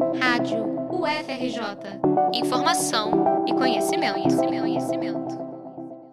Rádio UFRJ. Informação e conhecimento, conhecimento, conhecimento.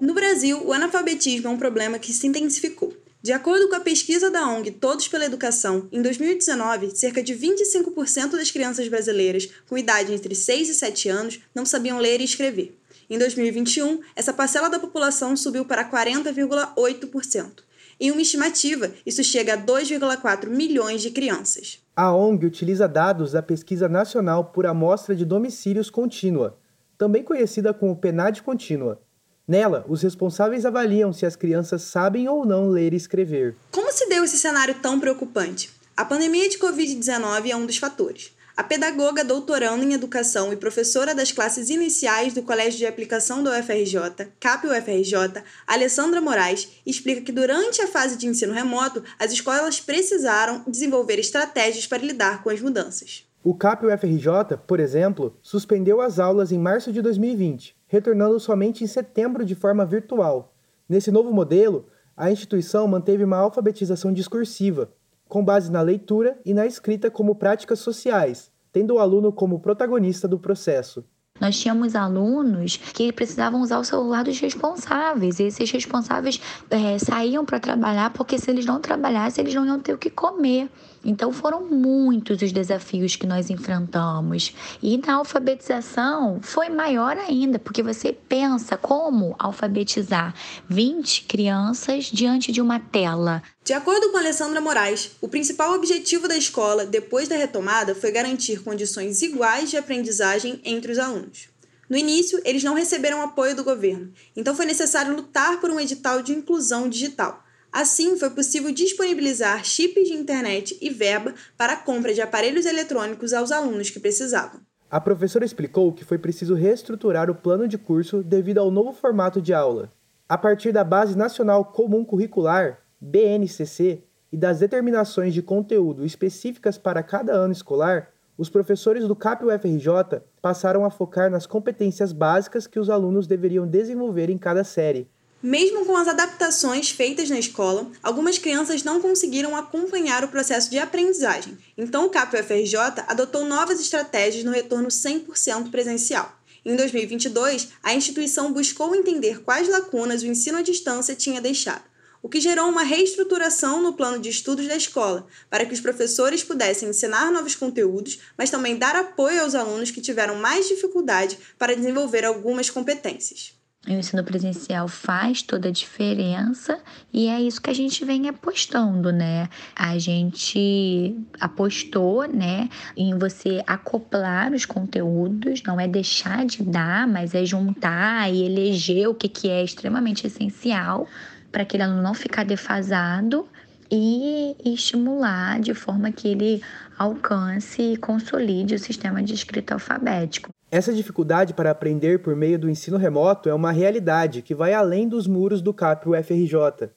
No Brasil, o analfabetismo é um problema que se intensificou. De acordo com a pesquisa da ONG Todos pela Educação, em 2019, cerca de 25% das crianças brasileiras com idade entre 6 e 7 anos não sabiam ler e escrever. Em 2021, essa parcela da população subiu para 40,8%. Em uma estimativa, isso chega a 2,4 milhões de crianças. A ONG utiliza dados da Pesquisa Nacional por Amostra de Domicílios Contínua, também conhecida como PNAD Contínua. Nela, os responsáveis avaliam se as crianças sabem ou não ler e escrever. Como se deu esse cenário tão preocupante? A pandemia de Covid-19 é um dos fatores. A pedagoga doutoranda em educação e professora das classes iniciais do Colégio de Aplicação da UFRJ, CAP-UFRJ, Alessandra Moraes, explica que durante a fase de ensino remoto, as escolas precisaram desenvolver estratégias para lidar com as mudanças. O CAP-UFRJ, por exemplo, suspendeu as aulas em março de 2020, retornando somente em setembro de forma virtual. Nesse novo modelo, a instituição manteve uma alfabetização discursiva, com base na leitura e na escrita como práticas sociais, tendo o aluno como protagonista do processo. Nós tínhamos alunos que precisavam usar o celular dos responsáveis, e esses responsáveis é, saíam para trabalhar porque se eles não trabalhassem, eles não iam ter o que comer. Então foram muitos os desafios que nós enfrentamos. E na alfabetização foi maior ainda, porque você pensa como alfabetizar 20 crianças diante de uma tela. De acordo com Alessandra Moraes, o principal objetivo da escola depois da retomada foi garantir condições iguais de aprendizagem entre os alunos. No início, eles não receberam apoio do governo, então foi necessário lutar por um edital de inclusão digital Assim, foi possível disponibilizar chips de internet e verba para a compra de aparelhos eletrônicos aos alunos que precisavam. A professora explicou que foi preciso reestruturar o plano de curso devido ao novo formato de aula. A partir da Base Nacional Comum Curricular, BNCC, e das determinações de conteúdo específicas para cada ano escolar, os professores do CAP UFRJ passaram a focar nas competências básicas que os alunos deveriam desenvolver em cada série, mesmo com as adaptações feitas na escola, algumas crianças não conseguiram acompanhar o processo de aprendizagem, então o CAP-UFRJ adotou novas estratégias no retorno 100% presencial. Em 2022, a instituição buscou entender quais lacunas o ensino à distância tinha deixado, o que gerou uma reestruturação no plano de estudos da escola, para que os professores pudessem ensinar novos conteúdos, mas também dar apoio aos alunos que tiveram mais dificuldade para desenvolver algumas competências. O ensino presencial faz toda a diferença e é isso que a gente vem apostando, né? A gente apostou, né, em você acoplar os conteúdos, não é deixar de dar, mas é juntar e eleger o que, que é extremamente essencial para aquele aluno não ficar defasado e estimular de forma que ele alcance e consolide o sistema de escrita alfabético. Essa dificuldade para aprender por meio do ensino remoto é uma realidade que vai além dos muros do CAP UFRJ.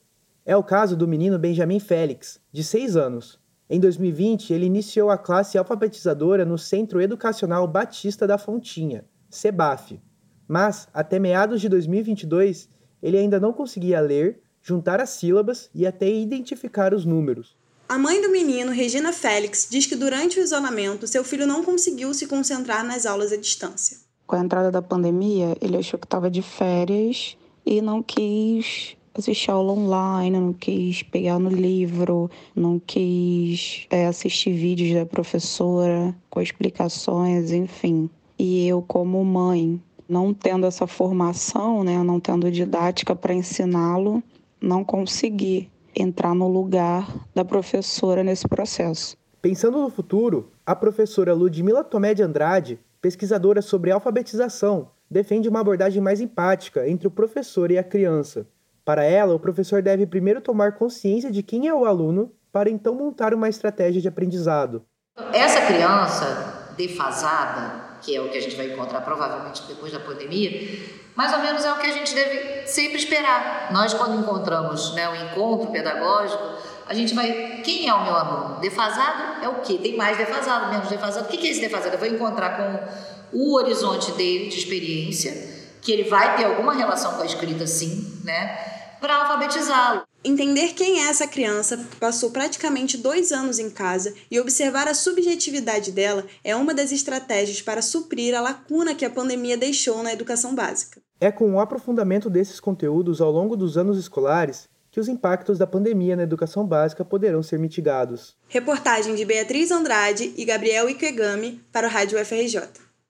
É o caso do menino Benjamin Félix, de 6 anos. Em 2020, ele iniciou a classe alfabetizadora no Centro Educacional Batista da Fontinha, CEBAF. Mas, até meados de 2022, ele ainda não conseguia ler, juntar as sílabas e até identificar os números. A mãe do menino, Regina Félix, diz que durante o isolamento seu filho não conseguiu se concentrar nas aulas à distância. Com a entrada da pandemia, ele achou que estava de férias e não quis assistir aula online, não quis pegar no livro, não quis é, assistir vídeos da professora com explicações, enfim. E eu, como mãe, não tendo essa formação, né, não tendo didática para ensiná-lo, não consegui entrar no lugar da professora nesse processo. Pensando no futuro, a professora Ludmila Tomé de Andrade, pesquisadora sobre alfabetização, defende uma abordagem mais empática entre o professor e a criança. Para ela, o professor deve primeiro tomar consciência de quem é o aluno para então montar uma estratégia de aprendizado. Essa criança defasada, que é o que a gente vai encontrar provavelmente depois da pandemia, mais ou menos é o que a gente deve sempre esperar. Nós, quando encontramos né, o encontro pedagógico, a gente vai. Quem é o meu aluno? Defasado é o quê? Tem mais defasado, menos defasado. O que é esse defasado? Eu vou encontrar com o horizonte dele de experiência, que ele vai ter alguma relação com a escrita, sim, né? Para alfabetizá-lo. Entender quem é essa criança que passou praticamente dois anos em casa e observar a subjetividade dela é uma das estratégias para suprir a lacuna que a pandemia deixou na educação básica. É com o aprofundamento desses conteúdos ao longo dos anos escolares que os impactos da pandemia na educação básica poderão ser mitigados. Reportagem de Beatriz Andrade e Gabriel Ikegami para o Rádio FRJ.